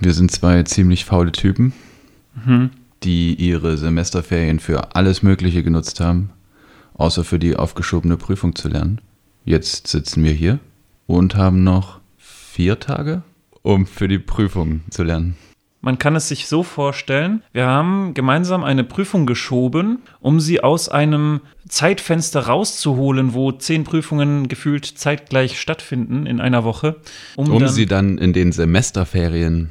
Wir sind zwei ziemlich faule Typen, Mhm. die ihre Semesterferien für alles Mögliche genutzt haben, außer für die aufgeschobene Prüfung zu lernen. Jetzt sitzen wir hier und haben noch vier Tage, um für die Prüfung zu lernen. Man kann es sich so vorstellen, wir haben gemeinsam eine Prüfung geschoben, um sie aus einem Zeitfenster rauszuholen, wo zehn Prüfungen gefühlt zeitgleich stattfinden in einer Woche. Um dann, sie dann in den Semesterferien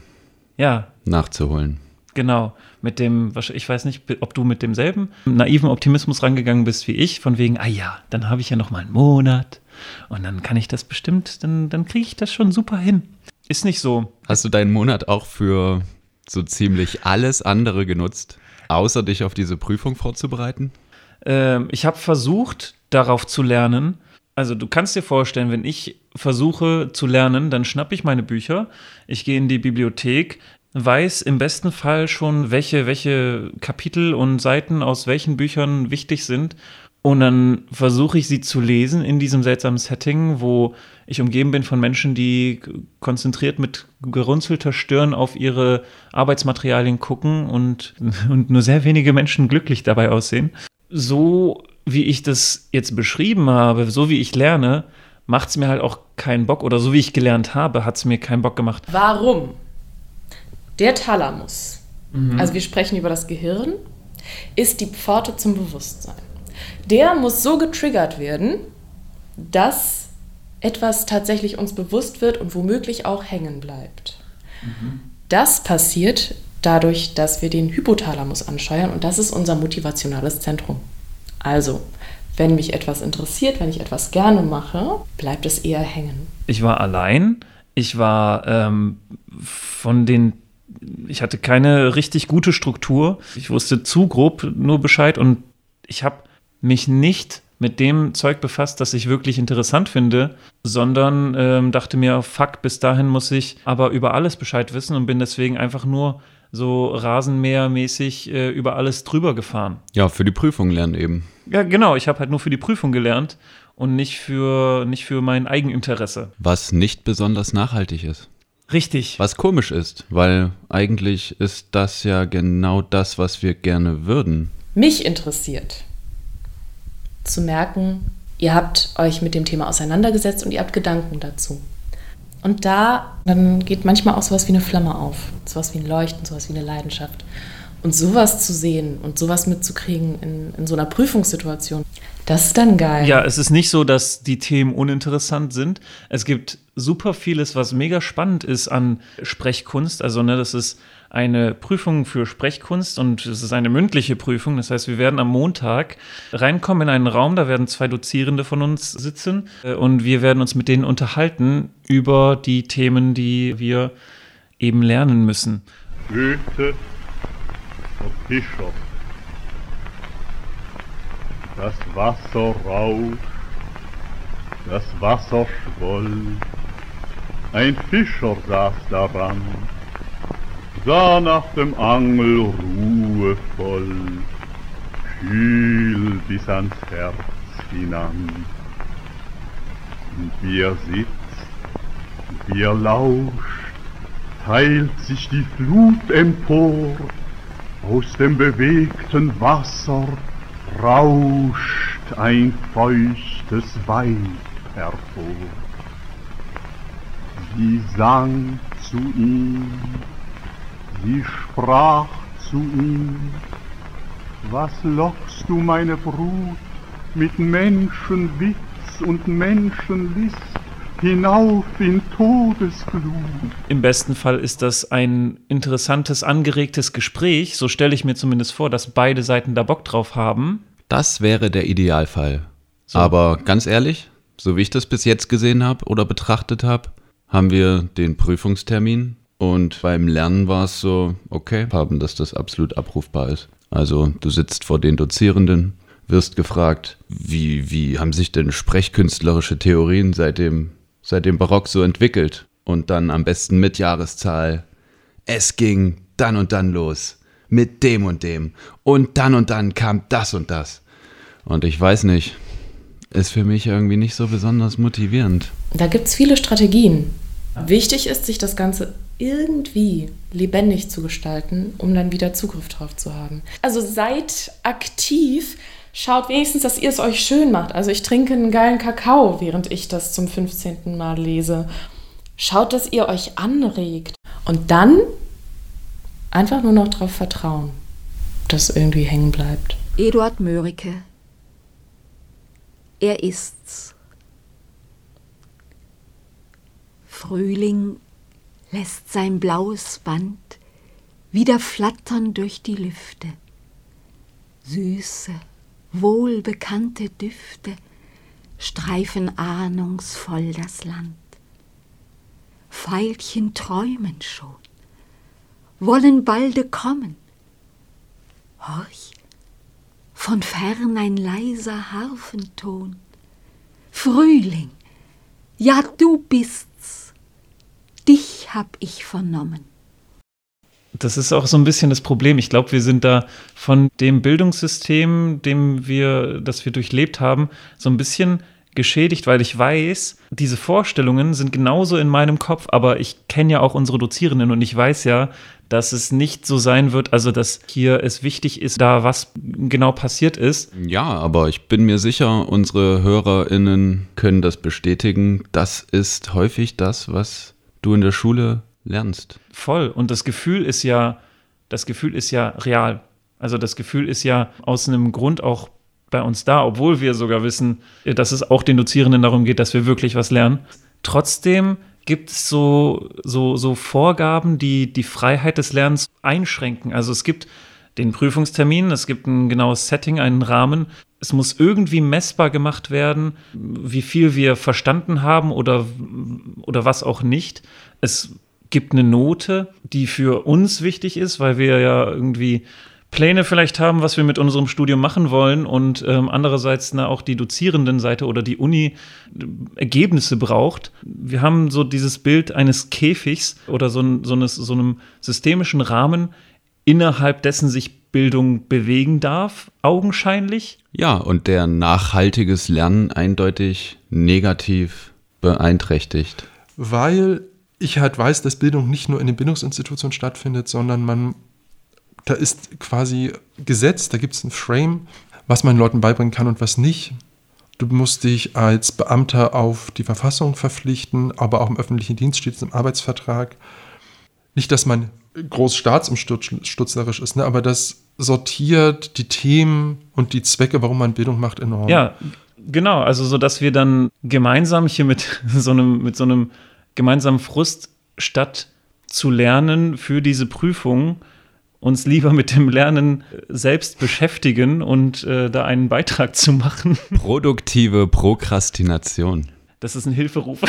Ja, nachzuholen. genau. Mit dem, ich weiß nicht, ob du mit demselben naiven Optimismus rangegangen bist wie ich, von wegen, ah ja, dann habe ich ja noch mal einen Monat und dann kann ich das bestimmt, dann, dann kriege ich das schon super hin. Ist nicht so. Hast du deinen Monat auch für so ziemlich alles andere genutzt, außer dich auf diese Prüfung vorzubereiten? Ähm, ich habe versucht, darauf zu lernen. Also du kannst dir vorstellen, wenn ich versuche zu lernen, dann schnappe ich meine Bücher, ich gehe in die Bibliothek, weiß im besten Fall schon, welche, welche Kapitel und Seiten aus welchen Büchern wichtig sind. Und dann versuche ich sie zu lesen in diesem seltsamen Setting, wo ich umgeben bin von Menschen, die konzentriert mit gerunzelter Stirn auf ihre Arbeitsmaterialien gucken und, und nur sehr wenige Menschen glücklich dabei aussehen. So wie ich das jetzt beschrieben habe, so wie ich lerne, macht es mir halt auch keinen Bock. Oder so wie ich gelernt habe, hat es mir keinen Bock gemacht. Warum? Der Thalamus, also wir sprechen über das Gehirn, ist die Pforte zum Bewusstsein. Der muss so getriggert werden, dass etwas tatsächlich uns bewusst wird und womöglich auch hängen bleibt. Das passiert dadurch, dass wir den Hypothalamus ansteuern und das ist unser motivationales Zentrum. Also, wenn mich etwas interessiert, wenn ich etwas gerne mache, bleibt es eher hängen. Ich war allein. Ich war ähm, von den. Ich hatte keine richtig gute Struktur. Ich wusste zu grob nur Bescheid und ich habe mich nicht mit dem Zeug befasst, das ich wirklich interessant finde, sondern ähm, dachte mir, fuck, bis dahin muss ich aber über alles Bescheid wissen und bin deswegen einfach nur so rasenmähermäßig äh, über alles drüber gefahren. Ja, für die Prüfung lernen eben. Ja, genau, ich habe halt nur für die Prüfung gelernt und nicht für, nicht für mein Eigeninteresse. Was nicht besonders nachhaltig ist. Richtig. Was komisch ist, weil eigentlich ist das ja genau das, was wir gerne würden. Mich interessiert zu merken, ihr habt euch mit dem Thema auseinandergesetzt und ihr habt Gedanken dazu. Und da, dann geht manchmal auch sowas wie eine Flamme auf, sowas wie ein Leuchten, sowas wie eine Leidenschaft. Und sowas zu sehen und sowas mitzukriegen in, in so einer Prüfungssituation, das ist dann geil. Ja, es ist nicht so, dass die Themen uninteressant sind. Es gibt super vieles, was mega spannend ist an Sprechkunst. Also, ne, das ist eine Prüfung für Sprechkunst und es ist eine mündliche Prüfung. Das heißt, wir werden am Montag reinkommen in einen Raum, da werden zwei Dozierende von uns sitzen äh, und wir werden uns mit denen unterhalten über die Themen, die wir eben lernen müssen. Goethe, der Fischer. Das Wasser rauscht, das Wasser schwoll. Ein Fischer saß daran, sah nach dem Angel ruhevoll, kühl bis ans Herz hinan. Und wie er sitzt, wie er lauscht, teilt sich die Flut empor, aus dem bewegten Wasser rauscht ein feuchtes Weib hervor. Sie sang zu ihm, sie sprach zu ihm, was lockst du meine Brut mit Menschenwitz und Menschenlist hinauf in Todesglut? Im besten Fall ist das ein interessantes, angeregtes Gespräch. So stelle ich mir zumindest vor, dass beide Seiten da Bock drauf haben. Das wäre der Idealfall. Aber ganz ehrlich, so wie ich das bis jetzt gesehen habe oder betrachtet habe, haben wir den Prüfungstermin und beim Lernen war es so, okay, haben, dass das absolut abrufbar ist. Also du sitzt vor den Dozierenden, wirst gefragt, wie, wie haben sich denn sprechkünstlerische Theorien seit dem, seit dem Barock so entwickelt? Und dann am besten mit Jahreszahl. Es ging dann und dann los. Mit dem und dem. Und dann und dann kam das und das. Und ich weiß nicht, ist für mich irgendwie nicht so besonders motivierend. Da gibt es viele Strategien. Wichtig ist, sich das Ganze irgendwie lebendig zu gestalten, um dann wieder Zugriff drauf zu haben. Also seid aktiv, schaut wenigstens, dass ihr es euch schön macht. Also ich trinke einen geilen Kakao, während ich das zum 15. Mal lese. Schaut, dass ihr euch anregt. Und dann einfach nur noch darauf vertrauen, dass irgendwie hängen bleibt. Eduard Mörike. Er ist's. Frühling lässt sein blaues Band wieder flattern durch die Lüfte. Süße, wohlbekannte Düfte streifen ahnungsvoll das Land. Veilchen träumen schon, wollen balde kommen. Horch, von fern ein leiser Harfenton. Frühling, ja du bist's, dich hab ich vernommen. Das ist auch so ein bisschen das Problem. Ich glaube, wir sind da von dem Bildungssystem, dem wir, das wir durchlebt haben, so ein bisschen geschädigt, weil ich weiß, diese Vorstellungen sind genauso in meinem Kopf, aber ich kenne ja auch unsere Dozierenden und ich weiß ja, dass es nicht so sein wird, also dass hier es wichtig ist, da was genau passiert ist. Ja, aber ich bin mir sicher, unsere HörerInnen können das bestätigen. Das ist häufig das, was du in der Schule lernst. Voll. Und das Gefühl ist ja, das Gefühl ist ja real. Also das Gefühl ist ja aus einem Grund auch bei uns da, obwohl wir sogar wissen, dass es auch den Dozierenden darum geht, dass wir wirklich was lernen. Trotzdem gibt es so, so, so Vorgaben, die die Freiheit des Lernens einschränken. Also es gibt den Prüfungstermin, es gibt ein genaues Setting, einen Rahmen. Es muss irgendwie messbar gemacht werden, wie viel wir verstanden haben oder, oder was auch nicht. Es gibt eine Note, die für uns wichtig ist, weil wir ja irgendwie Pläne vielleicht haben, was wir mit unserem Studium machen wollen und ähm, andererseits na, auch die Dozierendenseite oder die Uni äh, Ergebnisse braucht. Wir haben so dieses Bild eines Käfigs oder so, so, eines, so einem systemischen Rahmen, innerhalb dessen sich Bildung bewegen darf, augenscheinlich. Ja, und der nachhaltiges Lernen eindeutig negativ beeinträchtigt. Weil ich halt weiß, dass Bildung nicht nur in den Bildungsinstitutionen stattfindet, sondern man da ist quasi Gesetz, da gibt es ein Frame, was man Leuten beibringen kann und was nicht. Du musst dich als Beamter auf die Verfassung verpflichten, aber auch im öffentlichen Dienst steht es im Arbeitsvertrag. Nicht, dass man groß staatsumstutzlerisch ist, ne, aber das sortiert die Themen und die Zwecke, warum man Bildung macht, enorm. Ja, genau. Also, so dass wir dann gemeinsam hier mit so einem, mit so einem gemeinsamen Frust statt zu lernen für diese Prüfung uns lieber mit dem Lernen selbst beschäftigen und äh, da einen Beitrag zu machen. Produktive Prokrastination. Das ist ein Hilferuf.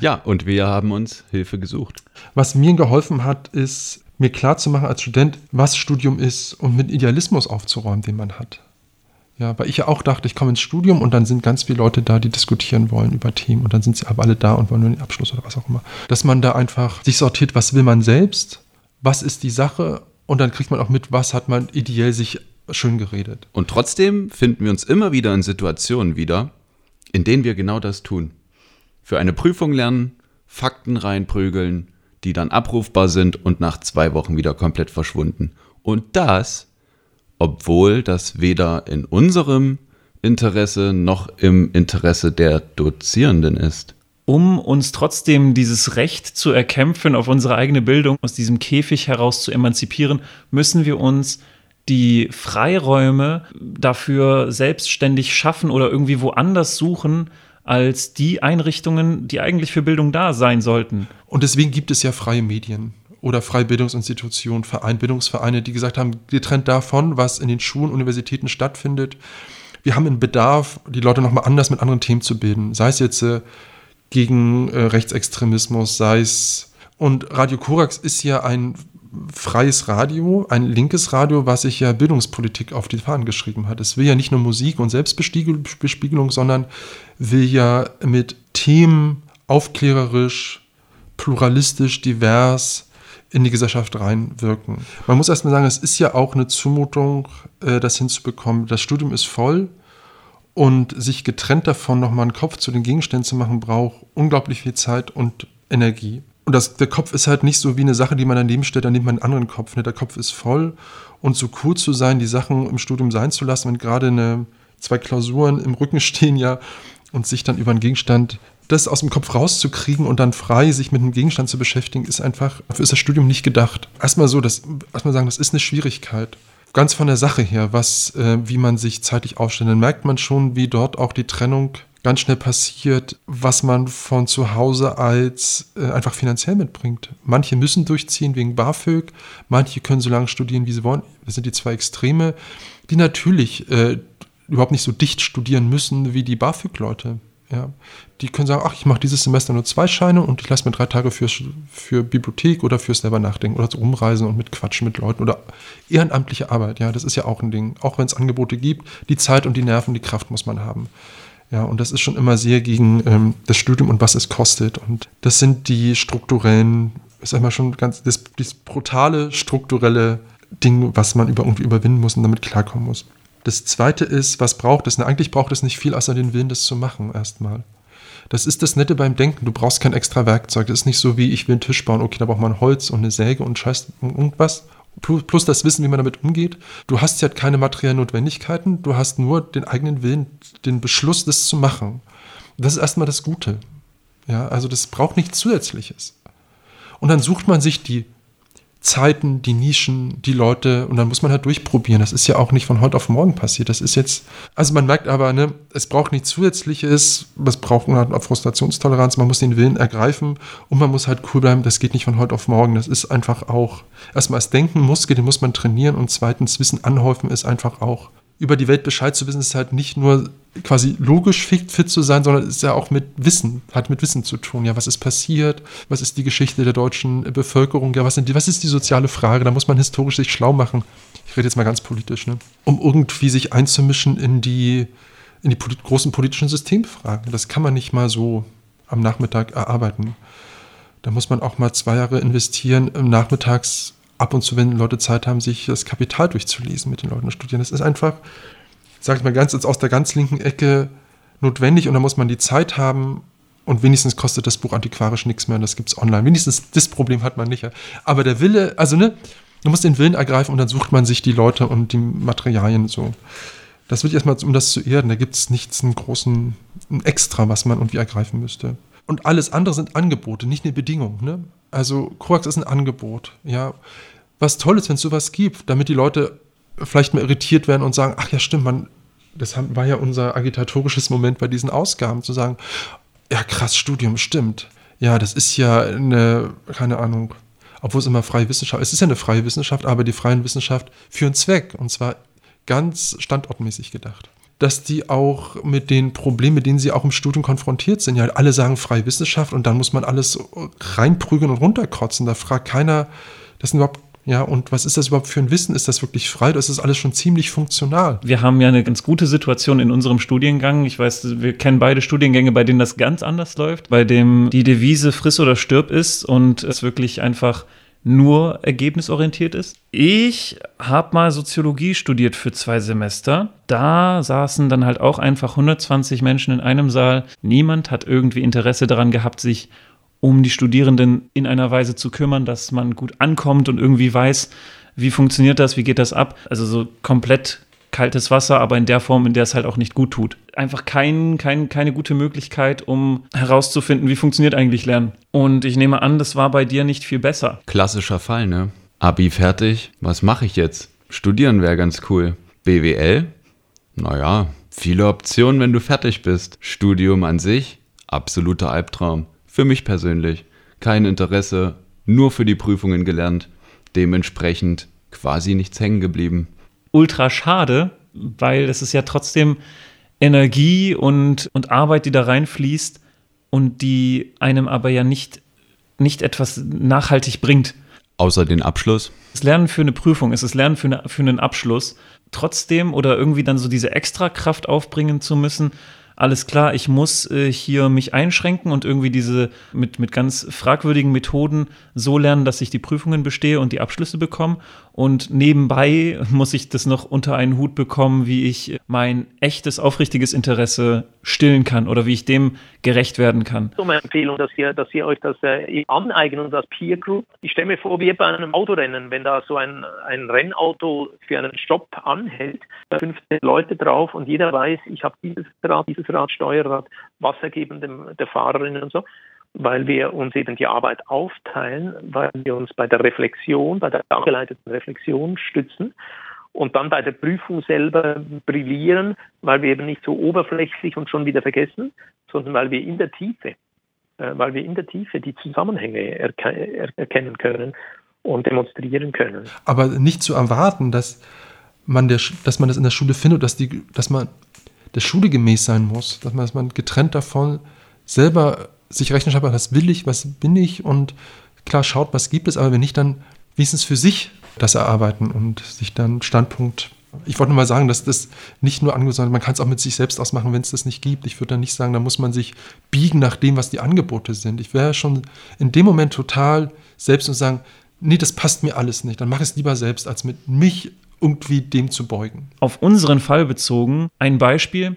ja, und wir haben uns Hilfe gesucht. Was mir geholfen hat, ist mir klarzumachen als Student, was Studium ist und mit Idealismus aufzuräumen, den man hat. Ja, weil ich ja auch dachte, ich komme ins Studium und dann sind ganz viele Leute da, die diskutieren wollen über Themen und dann sind sie aber alle da und wollen nur den Abschluss oder was auch immer. Dass man da einfach sich sortiert, was will man selbst, was ist die Sache und dann kriegt man auch mit, was hat man ideell sich schön geredet. Und trotzdem finden wir uns immer wieder in Situationen wieder, in denen wir genau das tun. Für eine Prüfung lernen, Fakten reinprügeln, die dann abrufbar sind und nach zwei Wochen wieder komplett verschwunden. Und das obwohl das weder in unserem Interesse noch im Interesse der Dozierenden ist. Um uns trotzdem dieses Recht zu erkämpfen, auf unsere eigene Bildung aus diesem Käfig heraus zu emanzipieren, müssen wir uns die Freiräume dafür selbstständig schaffen oder irgendwie woanders suchen, als die Einrichtungen, die eigentlich für Bildung da sein sollten. Und deswegen gibt es ja freie Medien oder Freibildungsinstitutionen, Verein, Bildungsvereine, die gesagt haben, getrennt davon, was in den Schulen, Universitäten stattfindet. Wir haben einen Bedarf, die Leute nochmal anders mit anderen Themen zu bilden. Sei es jetzt äh, gegen äh, Rechtsextremismus, sei es. Und Radio Korax ist ja ein freies Radio, ein linkes Radio, was sich ja Bildungspolitik auf die Fahnen geschrieben hat. Es will ja nicht nur Musik und Selbstbespiegelung, sondern will ja mit Themen aufklärerisch, pluralistisch, divers, in die Gesellschaft reinwirken. Man muss erstmal sagen, es ist ja auch eine Zumutung, äh, das hinzubekommen. Das Studium ist voll Und sich getrennt davon nochmal einen Kopf zu den Gegenständen zu machen, braucht unglaublich viel Zeit und Energie. Und das, der Kopf ist halt nicht so wie eine Sache, die man daneben stellt, dann nimmt man einen anderen Kopf. Ne? Der Kopf ist voll und so cool zu sein, die Sachen im Studium sein zu lassen, wenn gerade eine, zwei Klausuren im Rücken stehen ja und sich dann über einen Gegenstand das aus dem Kopf rauszukriegen und dann frei sich mit einem Gegenstand zu beschäftigen, ist einfach, dafür ist das Studium nicht gedacht. Erstmal so, das, erstmal sagen, das ist eine Schwierigkeit. Ganz von der Sache her, was, äh, wie man sich zeitlich aufstellt, dann merkt man schon, wie dort auch die Trennung ganz schnell passiert, was man von zu Hause als äh, einfach finanziell mitbringt. Manche müssen durchziehen wegen BAföG, manche können so lange studieren, wie sie wollen. Das sind die zwei Extreme, die natürlich äh, überhaupt nicht so dicht studieren müssen wie die BAföG-Leute. Ja, die können sagen, ach, ich mache dieses Semester nur zwei Scheine und ich lasse mir drei Tage für, für Bibliothek oder fürs selber nachdenken oder zu rumreisen und mit Quatschen mit Leuten oder ehrenamtliche Arbeit. Ja, das ist ja auch ein Ding. Auch wenn es Angebote gibt, die Zeit und die Nerven, die Kraft muss man haben. Ja, und das ist schon immer sehr gegen ähm, das Studium und was es kostet. Und das sind die strukturellen, ist einmal schon ganz, das, das brutale strukturelle Ding, was man über, irgendwie überwinden muss und damit klarkommen muss. Das zweite ist, was braucht es? Na, eigentlich braucht es nicht viel, außer den Willen, das zu machen, erstmal. Das ist das Nette beim Denken. Du brauchst kein extra Werkzeug. Das ist nicht so wie, ich will einen Tisch bauen. Okay, da braucht man Holz und eine Säge und Scheiß und irgendwas plus das Wissen, wie man damit umgeht. Du hast ja keine materiellen Notwendigkeiten, du hast nur den eigenen Willen, den Beschluss, das zu machen. Das ist erstmal das Gute. Ja, also das braucht nichts Zusätzliches. Und dann sucht man sich die Zeiten, die Nischen, die Leute und dann muss man halt durchprobieren. Das ist ja auch nicht von heute auf morgen passiert. Das ist jetzt, also man merkt aber, ne, es braucht nichts Zusätzliches, es braucht eine halt Frustrationstoleranz, man muss den Willen ergreifen und man muss halt cool bleiben. Das geht nicht von heute auf morgen. Das ist einfach auch erstmal das Denken, Muskel, den muss man trainieren und zweitens Wissen anhäufen ist einfach auch über die Welt Bescheid zu wissen, ist halt nicht nur quasi logisch fit, fit zu sein, sondern ist ja auch mit Wissen, hat mit Wissen zu tun. Ja, was ist passiert? Was ist die Geschichte der deutschen Bevölkerung? Ja, was, sind die, was ist die soziale Frage? Da muss man historisch sich schlau machen. Ich rede jetzt mal ganz politisch, ne? Um irgendwie sich einzumischen in die, in die polit großen politischen Systemfragen. Das kann man nicht mal so am Nachmittag erarbeiten. Da muss man auch mal zwei Jahre investieren, nachmittags ab und zu, wenn Leute Zeit haben, sich das Kapital durchzulesen mit den Leuten studieren. Das ist einfach, sag ich mal ganz aus der ganz linken Ecke notwendig und da muss man die Zeit haben und wenigstens kostet das Buch antiquarisch nichts mehr und das gibt es online. Wenigstens das Problem hat man nicht. Aber der Wille, also ne, du musst den Willen ergreifen und dann sucht man sich die Leute und die Materialien so. Das wird erstmal, um das zu erden, da gibt es nichts, einen großen, ein Extra, was man irgendwie ergreifen müsste. Und alles andere sind Angebote, nicht eine Bedingung. Ne? Also Koax ist ein Angebot. Ja, was toll ist, wenn es sowas gibt, damit die Leute vielleicht mal irritiert werden und sagen, ach ja, stimmt, man, das war ja unser agitatorisches Moment bei diesen Ausgaben, zu sagen, ja krass, Studium, stimmt. Ja, das ist ja eine, keine Ahnung, obwohl es immer freie Wissenschaft, es ist ja eine freie Wissenschaft, aber die freien Wissenschaft für einen Zweck und zwar ganz standortmäßig gedacht dass die auch mit den Problemen, mit denen sie auch im Studium konfrontiert sind, ja, alle sagen freie Wissenschaft und dann muss man alles reinprügeln und runterkotzen. Da fragt keiner, das sind überhaupt ja, und was ist das überhaupt für ein Wissen? Ist das wirklich frei? Das ist alles schon ziemlich funktional. Wir haben ja eine ganz gute Situation in unserem Studiengang. Ich weiß, wir kennen beide Studiengänge, bei denen das ganz anders läuft, bei dem die Devise friss oder stirb ist und es wirklich einfach nur ergebnisorientiert ist. Ich habe mal Soziologie studiert für zwei Semester. Da saßen dann halt auch einfach 120 Menschen in einem Saal. Niemand hat irgendwie Interesse daran gehabt, sich um die Studierenden in einer Weise zu kümmern, dass man gut ankommt und irgendwie weiß, wie funktioniert das, wie geht das ab. Also so komplett kaltes Wasser, aber in der Form, in der es halt auch nicht gut tut. Einfach kein, kein, keine gute Möglichkeit, um herauszufinden, wie funktioniert eigentlich Lernen. Und ich nehme an, das war bei dir nicht viel besser. Klassischer Fall, ne? Abi fertig, was mache ich jetzt? Studieren wäre ganz cool. BWL? Naja, viele Optionen, wenn du fertig bist. Studium an sich? Absoluter Albtraum. Für mich persönlich. Kein Interesse, nur für die Prüfungen gelernt. Dementsprechend quasi nichts hängen geblieben ultra schade, weil es ist ja trotzdem Energie und, und Arbeit, die da reinfließt und die einem aber ja nicht, nicht etwas nachhaltig bringt. Außer den Abschluss. Das Lernen für eine Prüfung ist das Lernen für, eine, für einen Abschluss. Trotzdem oder irgendwie dann so diese Extrakraft aufbringen zu müssen, alles klar, ich muss äh, hier mich einschränken und irgendwie diese mit, mit ganz fragwürdigen Methoden so lernen, dass ich die Prüfungen bestehe und die Abschlüsse bekomme. Und nebenbei muss ich das noch unter einen Hut bekommen, wie ich mein echtes, aufrichtiges Interesse stillen kann oder wie ich dem gerecht werden kann. So eine Empfehlung, dass ihr, dass ihr euch das äh, aneignet und das Peer Group. Ich stelle mir vor, wie bei einem Autorennen, wenn da so ein, ein Rennauto für einen Stopp anhält, da 15 Leute drauf und jeder weiß, ich habe dieses Rad, dieses Rad, Steuerrad, Wasser geben dem, der Fahrerin und so weil wir uns eben die Arbeit aufteilen, weil wir uns bei der Reflexion, bei der angeleiteten Reflexion stützen und dann bei der Prüfung selber brillieren, weil wir eben nicht so oberflächlich und schon wieder vergessen, sondern weil wir in der Tiefe, äh, weil wir in der Tiefe die Zusammenhänge erke erkennen können und demonstrieren können. Aber nicht zu erwarten, dass man, der, dass man das in der Schule findet, dass, die, dass man der Schule gemäß sein muss, dass man, dass man getrennt davon selber sich Rechenschaft macht, was will ich, was bin ich und klar schaut, was gibt es, aber wenn nicht, dann wenigstens für sich das erarbeiten und sich dann Standpunkt. Ich wollte nur mal sagen, dass das nicht nur angesagt man kann es auch mit sich selbst ausmachen, wenn es das nicht gibt. Ich würde dann nicht sagen, da muss man sich biegen nach dem, was die Angebote sind. Ich wäre schon in dem Moment total selbst und sagen, nee, das passt mir alles nicht. Dann mache ich es lieber selbst, als mit mich irgendwie dem zu beugen. Auf unseren Fall bezogen, ein Beispiel.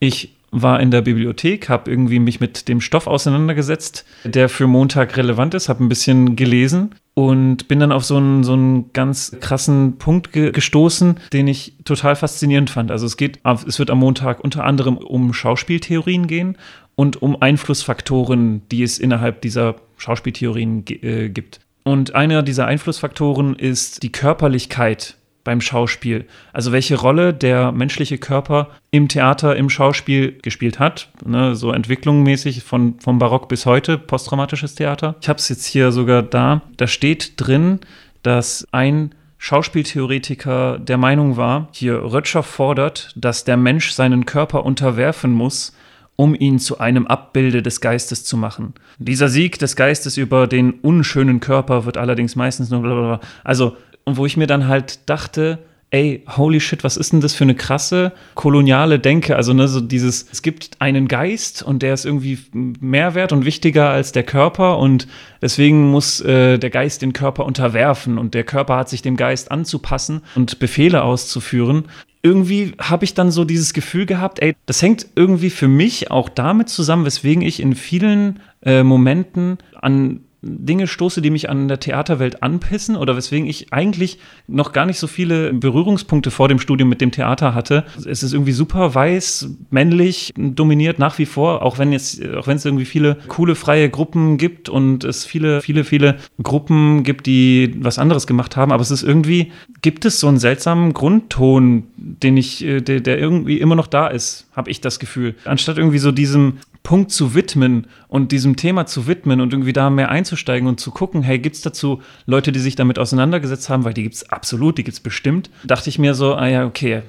Ich war in der Bibliothek, habe irgendwie mich mit dem Stoff auseinandergesetzt, der für Montag relevant ist, habe ein bisschen gelesen und bin dann auf so einen, so einen ganz krassen Punkt ge gestoßen, den ich total faszinierend fand. Also es geht, es wird am Montag unter anderem um Schauspieltheorien gehen und um Einflussfaktoren, die es innerhalb dieser Schauspieltheorien äh, gibt. Und einer dieser Einflussfaktoren ist die Körperlichkeit beim Schauspiel. Also welche Rolle der menschliche Körper im Theater, im Schauspiel gespielt hat. Ne, so entwicklungsmäßig von, vom Barock bis heute, posttraumatisches Theater. Ich habe es jetzt hier sogar da. Da steht drin, dass ein Schauspieltheoretiker der Meinung war, hier Rötscher fordert, dass der Mensch seinen Körper unterwerfen muss, um ihn zu einem Abbilde des Geistes zu machen. Dieser Sieg des Geistes über den unschönen Körper wird allerdings meistens nur blablabla. Also und wo ich mir dann halt dachte, ey, holy shit, was ist denn das für eine krasse koloniale Denke? Also, ne, so dieses, es gibt einen Geist und der ist irgendwie mehr wert und wichtiger als der Körper und deswegen muss äh, der Geist den Körper unterwerfen und der Körper hat sich dem Geist anzupassen und Befehle auszuführen. Irgendwie habe ich dann so dieses Gefühl gehabt, ey, das hängt irgendwie für mich auch damit zusammen, weswegen ich in vielen äh, Momenten an Dinge stoße, die mich an der Theaterwelt anpissen oder weswegen ich eigentlich noch gar nicht so viele Berührungspunkte vor dem Studium mit dem Theater hatte. Es ist irgendwie super weiß, männlich, dominiert nach wie vor, auch wenn jetzt, auch wenn es irgendwie viele coole freie Gruppen gibt und es viele, viele, viele Gruppen gibt, die was anderes gemacht haben, aber es ist irgendwie, gibt es so einen seltsamen Grundton, den ich, äh, der, der irgendwie immer noch da ist, habe ich das Gefühl. Anstatt irgendwie so diesem Punkt zu widmen und diesem Thema zu widmen und irgendwie da mehr einzusteigen und zu gucken, hey, gibt es dazu Leute, die sich damit auseinandergesetzt haben, weil die gibt es absolut, die gibt es bestimmt, dachte ich mir so, ah ja, okay,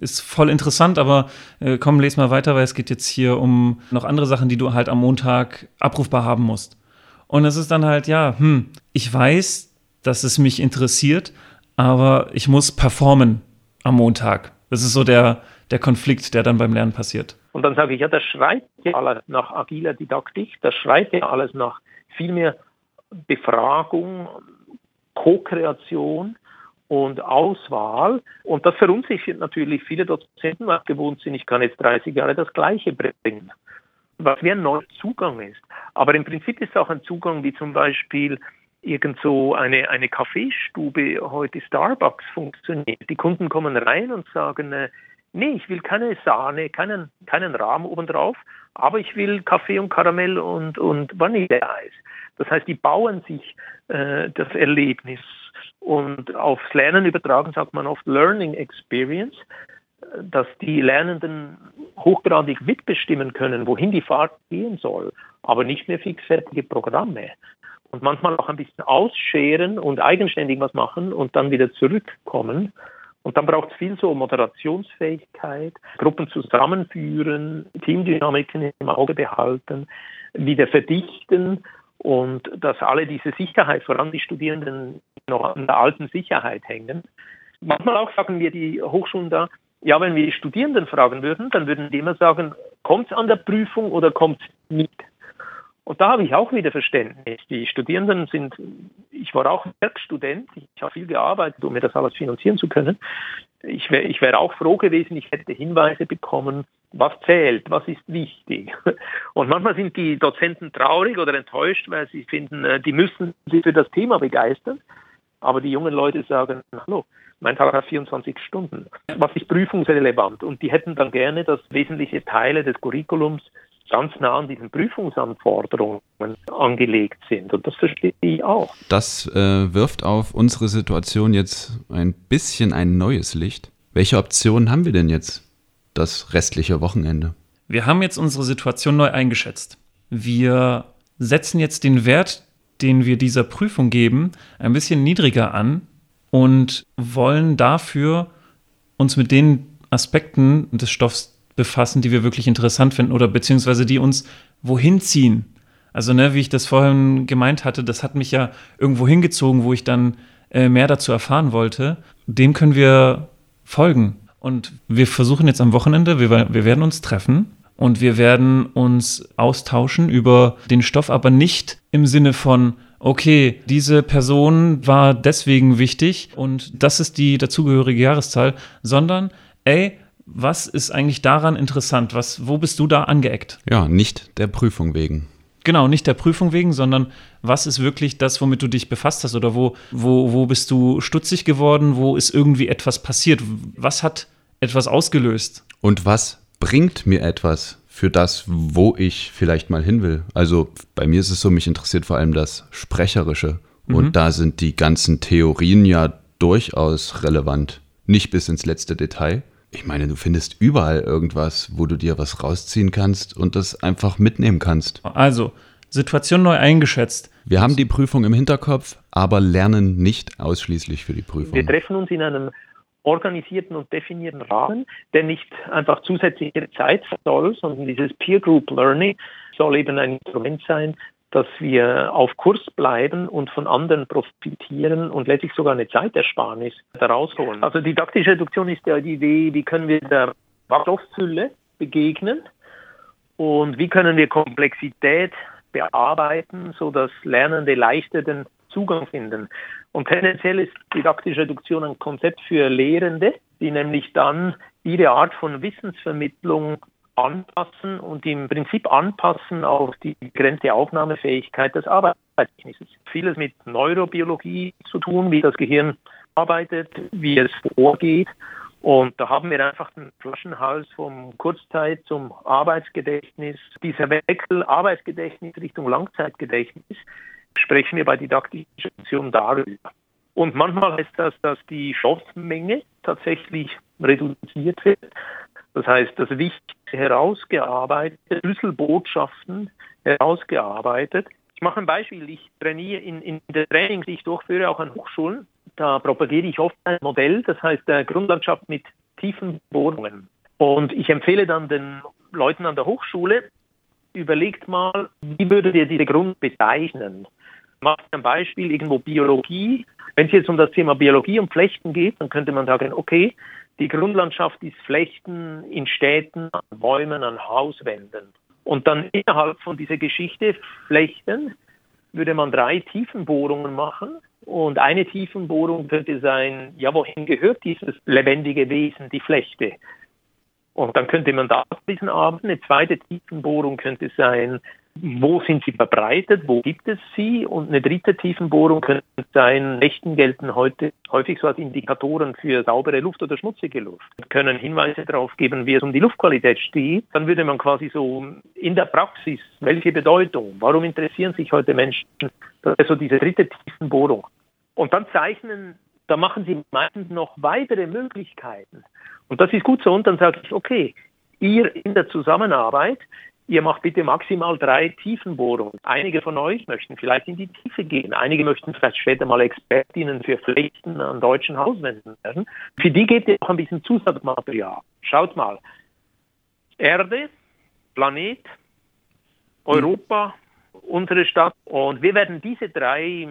ist voll interessant, aber äh, komm, lese mal weiter, weil es geht jetzt hier um noch andere Sachen, die du halt am Montag abrufbar haben musst. Und es ist dann halt, ja, hm, ich weiß, dass es mich interessiert, aber ich muss performen am Montag. Das ist so der, der Konflikt, der dann beim Lernen passiert. Und dann sage ich, ja, das schreit ja alles nach agiler Didaktik, das schreit ja alles nach viel mehr Befragung, Co-Kreation und Auswahl. Und das verunsichert natürlich viele Dozenten, weil gewohnt sind, ich kann jetzt 30 Jahre das Gleiche bringen. Was wie ein neuer Zugang ist. Aber im Prinzip ist es auch ein Zugang, wie zum Beispiel irgend so eine, eine Kaffeestube heute Starbucks funktioniert. Die Kunden kommen rein und sagen, äh, nee, ich will keine Sahne, keinen, keinen Rahmen obendrauf, aber ich will Kaffee und Karamell und, und Vanilleeis. Das heißt, die bauen sich äh, das Erlebnis und aufs Lernen übertragen sagt man oft Learning Experience, dass die Lernenden hochgradig mitbestimmen können, wohin die Fahrt gehen soll, aber nicht mehr fixfertige Programme. Und manchmal auch ein bisschen ausscheren und eigenständig was machen und dann wieder zurückkommen. Und dann braucht es viel so Moderationsfähigkeit, Gruppen zusammenführen, Teamdynamiken im Auge behalten, wieder verdichten und dass alle diese Sicherheit, vor allem die Studierenden, noch an der alten Sicherheit hängen. Manchmal auch sagen wir die Hochschulen da, ja, wenn wir die Studierenden fragen würden, dann würden die immer sagen, Kommt es an der Prüfung oder kommt es nicht? Und da habe ich auch wieder Verständnis. Die Studierenden sind, ich war auch Werkstudent, ich habe viel gearbeitet, um mir das alles finanzieren zu können. Ich wäre ich wär auch froh gewesen, ich hätte Hinweise bekommen, was zählt, was ist wichtig. Und manchmal sind die Dozenten traurig oder enttäuscht, weil sie finden, äh, die müssen sich für das Thema begeistern. Aber die jungen Leute sagen, hallo, mein Tag hat 24 Stunden. Was ist prüfungsrelevant? Und die hätten dann gerne, dass wesentliche Teile des Curriculums ganz nah an diesen Prüfungsanforderungen angelegt sind. Und das verstehe ich auch. Das äh, wirft auf unsere Situation jetzt ein bisschen ein neues Licht. Welche Optionen haben wir denn jetzt das restliche Wochenende? Wir haben jetzt unsere Situation neu eingeschätzt. Wir setzen jetzt den Wert, den wir dieser Prüfung geben, ein bisschen niedriger an und wollen dafür uns mit den Aspekten des Stoffs befassen, die wir wirklich interessant finden oder beziehungsweise die uns wohin ziehen. Also, ne, wie ich das vorhin gemeint hatte, das hat mich ja irgendwo hingezogen, wo ich dann äh, mehr dazu erfahren wollte. Dem können wir folgen. Und wir versuchen jetzt am Wochenende, wir, wir werden uns treffen und wir werden uns austauschen über den Stoff, aber nicht im Sinne von, okay, diese Person war deswegen wichtig und das ist die dazugehörige Jahreszahl, sondern, ey, was ist eigentlich daran interessant? Was, wo bist du da angeeckt? Ja, nicht der Prüfung wegen. Genau, nicht der Prüfung wegen, sondern was ist wirklich das, womit du dich befasst hast oder wo, wo, wo bist du stutzig geworden? Wo ist irgendwie etwas passiert? Was hat etwas ausgelöst? Und was bringt mir etwas für das, wo ich vielleicht mal hin will? Also bei mir ist es so, mich interessiert vor allem das Sprecherische. Mhm. Und da sind die ganzen Theorien ja durchaus relevant. Nicht bis ins letzte Detail, ich meine, du findest überall irgendwas, wo du dir was rausziehen kannst und das einfach mitnehmen kannst. Also, Situation neu eingeschätzt. Wir haben die Prüfung im Hinterkopf, aber lernen nicht ausschließlich für die Prüfung. Wir treffen uns in einem organisierten und definierten Rahmen, der nicht einfach zusätzliche Zeit soll, sondern dieses Peer Group Learning soll eben ein Instrument sein, dass wir auf Kurs bleiben und von anderen profitieren und letztlich sogar eine Zeitersparnis daraus holen. Also didaktische Reduktion ist ja die Idee, wie können wir der Stofffülle begegnen und wie können wir Komplexität bearbeiten, sodass Lernende leichter den Zugang finden. Und tendenziell ist didaktische Reduktion ein Konzept für Lehrende, die nämlich dann ihre Art von Wissensvermittlung anpassen und im Prinzip anpassen auf die begrenzte Aufnahmefähigkeit des Arbeitsmechanismus. Vieles mit Neurobiologie zu tun, wie das Gehirn arbeitet, wie es vorgeht. Und da haben wir einfach den Flaschenhals vom Kurzzeit zum Arbeitsgedächtnis. Dieser Wechsel Arbeitsgedächtnis Richtung Langzeitgedächtnis sprechen wir bei didaktischer Funktion darüber. Und manchmal heißt das, dass die Stoffmenge tatsächlich reduziert wird. Das heißt, das Wichtigste herausgearbeitet, Schlüsselbotschaften herausgearbeitet. Ich mache ein Beispiel. Ich trainiere in, in der Trainings, die ich durchführe, auch an Hochschulen. Da propagiere ich oft ein Modell, das heißt äh, Grundlandschaft mit tiefen Bohrungen. Und ich empfehle dann den Leuten an der Hochschule, überlegt mal, wie würdet ihr diese Grund bezeichnen? Macht ein Beispiel, irgendwo Biologie. Wenn es jetzt um das Thema Biologie und Flechten geht, dann könnte man sagen, okay, die Grundlandschaft ist Flechten in Städten, an Bäumen, an Hauswänden. Und dann innerhalb von dieser Geschichte Flechten würde man drei Tiefenbohrungen machen. Und eine Tiefenbohrung könnte sein, ja, wohin gehört dieses lebendige Wesen, die Flechte? Und dann könnte man da Abend, eine zweite Tiefenbohrung könnte sein, wo sind sie verbreitet, wo gibt es sie? Und eine dritte Tiefenbohrung könnte sein, Nächten gelten heute häufig so als Indikatoren für saubere Luft oder schmutzige Luft, können Hinweise darauf geben, wie es um die Luftqualität steht. Dann würde man quasi so in der Praxis, welche Bedeutung, warum interessieren sich heute Menschen, das ist so diese dritte Tiefenbohrung. Und dann zeichnen, da machen sie meistens noch weitere Möglichkeiten. Und das ist gut so. Und dann sage ich, okay, ihr in der Zusammenarbeit Ihr macht bitte maximal drei Tiefenbohrungen. Einige von euch möchten vielleicht in die Tiefe gehen. Einige möchten vielleicht später mal Expertinnen für Flechten an deutschen Hauswänden werden. Für die gebt ihr auch ein bisschen Zusatzmaterial. Schaut mal. Erde, Planet, Europa, unsere Stadt. Und wir werden diese drei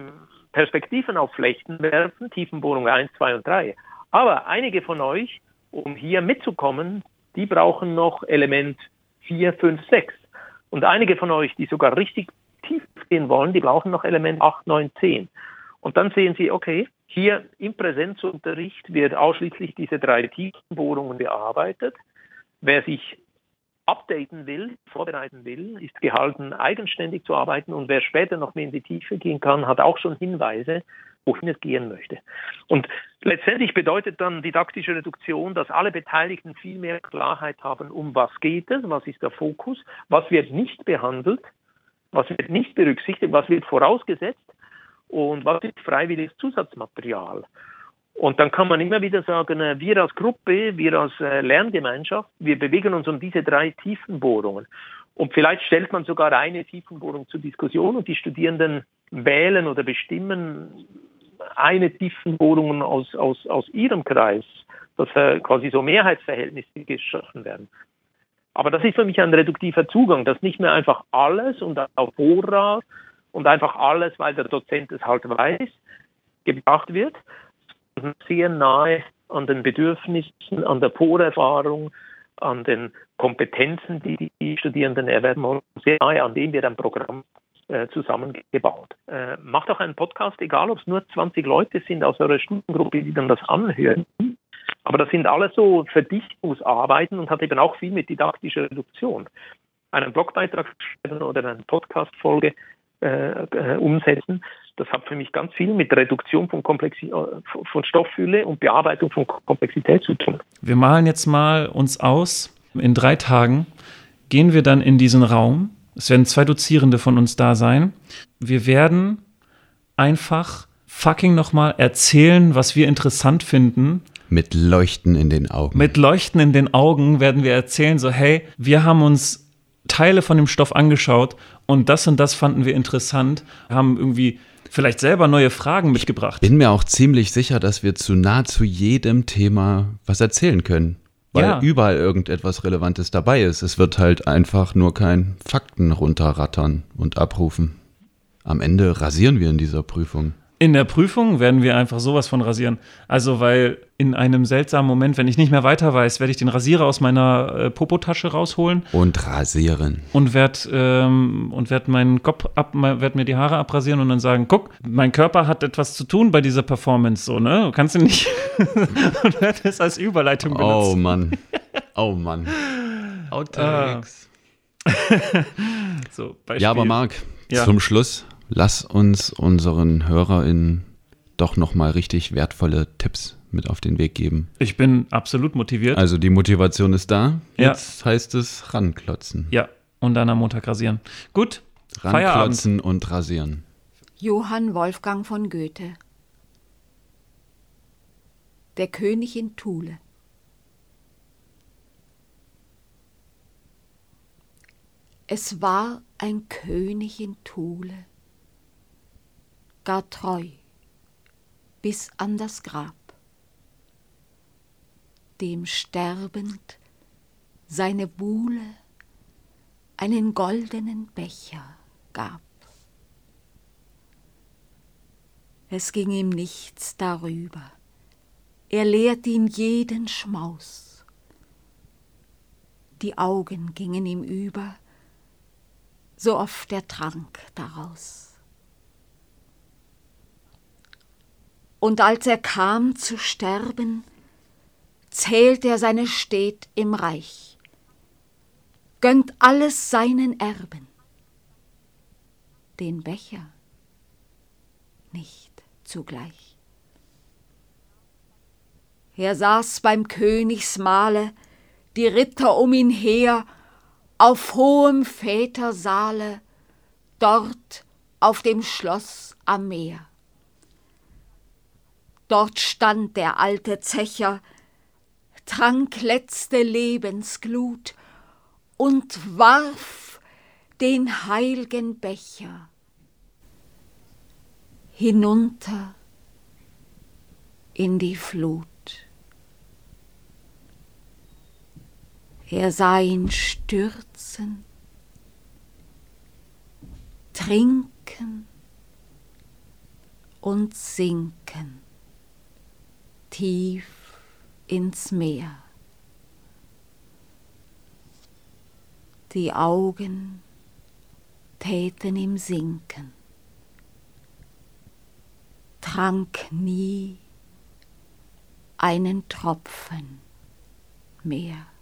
Perspektiven auf Flechten werfen, Tiefenbohrung 1, 2 und 3. Aber einige von euch, um hier mitzukommen, die brauchen noch Element 4, 5, 6. Und einige von euch, die sogar richtig tief gehen wollen, die brauchen noch Element 8, 9, 10. Und dann sehen Sie, okay, hier im Präsenzunterricht wird ausschließlich diese drei Tiefenbohrungen bearbeitet. Wer sich updaten will, vorbereiten will, ist gehalten, eigenständig zu arbeiten. Und wer später noch mehr in die Tiefe gehen kann, hat auch schon Hinweise, wohin es gehen möchte. Und letztendlich bedeutet dann didaktische Reduktion, dass alle Beteiligten viel mehr Klarheit haben, um was geht es, was ist der Fokus, was wird nicht behandelt, was wird nicht berücksichtigt, was wird vorausgesetzt und was ist freiwilliges Zusatzmaterial. Und dann kann man immer wieder sagen, äh, wir als Gruppe, wir als äh, Lerngemeinschaft, wir bewegen uns um diese drei Tiefenbohrungen. Und vielleicht stellt man sogar eine Tiefenbohrung zur Diskussion und die Studierenden wählen oder bestimmen eine Tiefenbohrung aus, aus, aus ihrem Kreis, dass quasi so Mehrheitsverhältnisse geschaffen werden. Aber das ist für mich ein reduktiver Zugang, dass nicht mehr einfach alles und auf Vorrat und einfach alles, weil der Dozent es halt weiß, gebracht wird, sehr nahe an den Bedürfnissen, an der Vorerfahrung, an den Kompetenzen, die die Studierenden erwerben sehr nahe an dem wird ein Programm äh, zusammengebaut. Äh, macht auch einen Podcast, egal ob es nur 20 Leute sind aus eurer Studengruppe, die dann das anhören. Aber das sind alles so Verdichtungsarbeiten und hat eben auch viel mit didaktischer Reduktion. Einen Blogbeitrag schreiben oder eine Podcast-Folge äh, äh, umsetzen. Das hat für mich ganz viel mit Reduktion von, Komplexi äh, von Stofffülle und Bearbeitung von Komplexität zu tun. Wir malen jetzt mal uns aus. In drei Tagen gehen wir dann in diesen Raum. Es werden zwei Dozierende von uns da sein. Wir werden einfach fucking nochmal erzählen, was wir interessant finden. Mit Leuchten in den Augen. Mit Leuchten in den Augen werden wir erzählen, so hey, wir haben uns Teile von dem Stoff angeschaut und das und das fanden wir interessant, haben irgendwie vielleicht selber neue Fragen mitgebracht. Bin mir auch ziemlich sicher, dass wir zu nahezu jedem Thema was erzählen können. Weil ja. überall irgendetwas Relevantes dabei ist. Es wird halt einfach nur kein Fakten runterrattern und abrufen. Am Ende rasieren wir in dieser Prüfung. In der Prüfung werden wir einfach sowas von rasieren. Also, weil in einem seltsamen Moment, wenn ich nicht mehr weiter weiß, werde ich den Rasierer aus meiner äh, Popotasche rausholen. Und rasieren. Und werde ähm, werd meinen Kopf ab, werde mir die Haare abrasieren und dann sagen: guck, mein Körper hat etwas zu tun bei dieser Performance, so, ne? Du kannst ihn nicht. und werde es als Überleitung oh, benutzen. Oh Mann. Oh Mann. Outtakes. so, Beispiel. Ja, aber Marc, ja. zum Schluss lass uns unseren HörerInnen doch nochmal richtig wertvolle Tipps mit auf den Weg geben. Ich bin absolut motiviert. Also die Motivation ist da. Jetzt ja. heißt es ranklotzen. Ja, und dann am Montag rasieren. Gut, ranklotzen Feierabend. und rasieren. Johann Wolfgang von Goethe Der König in Thule Es war ein König in Thule gar treu bis an das Grab, dem sterbend seine Buhle einen goldenen Becher gab. Es ging ihm nichts darüber, er lehrt ihn jeden Schmaus. Die Augen gingen ihm über, so oft er trank daraus. Und als er kam zu sterben, zählt er seine Stet im Reich, gönnt alles seinen Erben, den Becher nicht zugleich. Er saß beim Königsmahle, die Ritter um ihn her, auf hohem Vätersaale, dort auf dem Schloss am Meer. Dort stand der alte Zecher, trank letzte Lebensglut und warf den heilgen Becher hinunter in die Flut. Er sah ihn stürzen, trinken und sinken tief ins Meer. Die Augen täten ihm sinken, trank nie einen Tropfen mehr.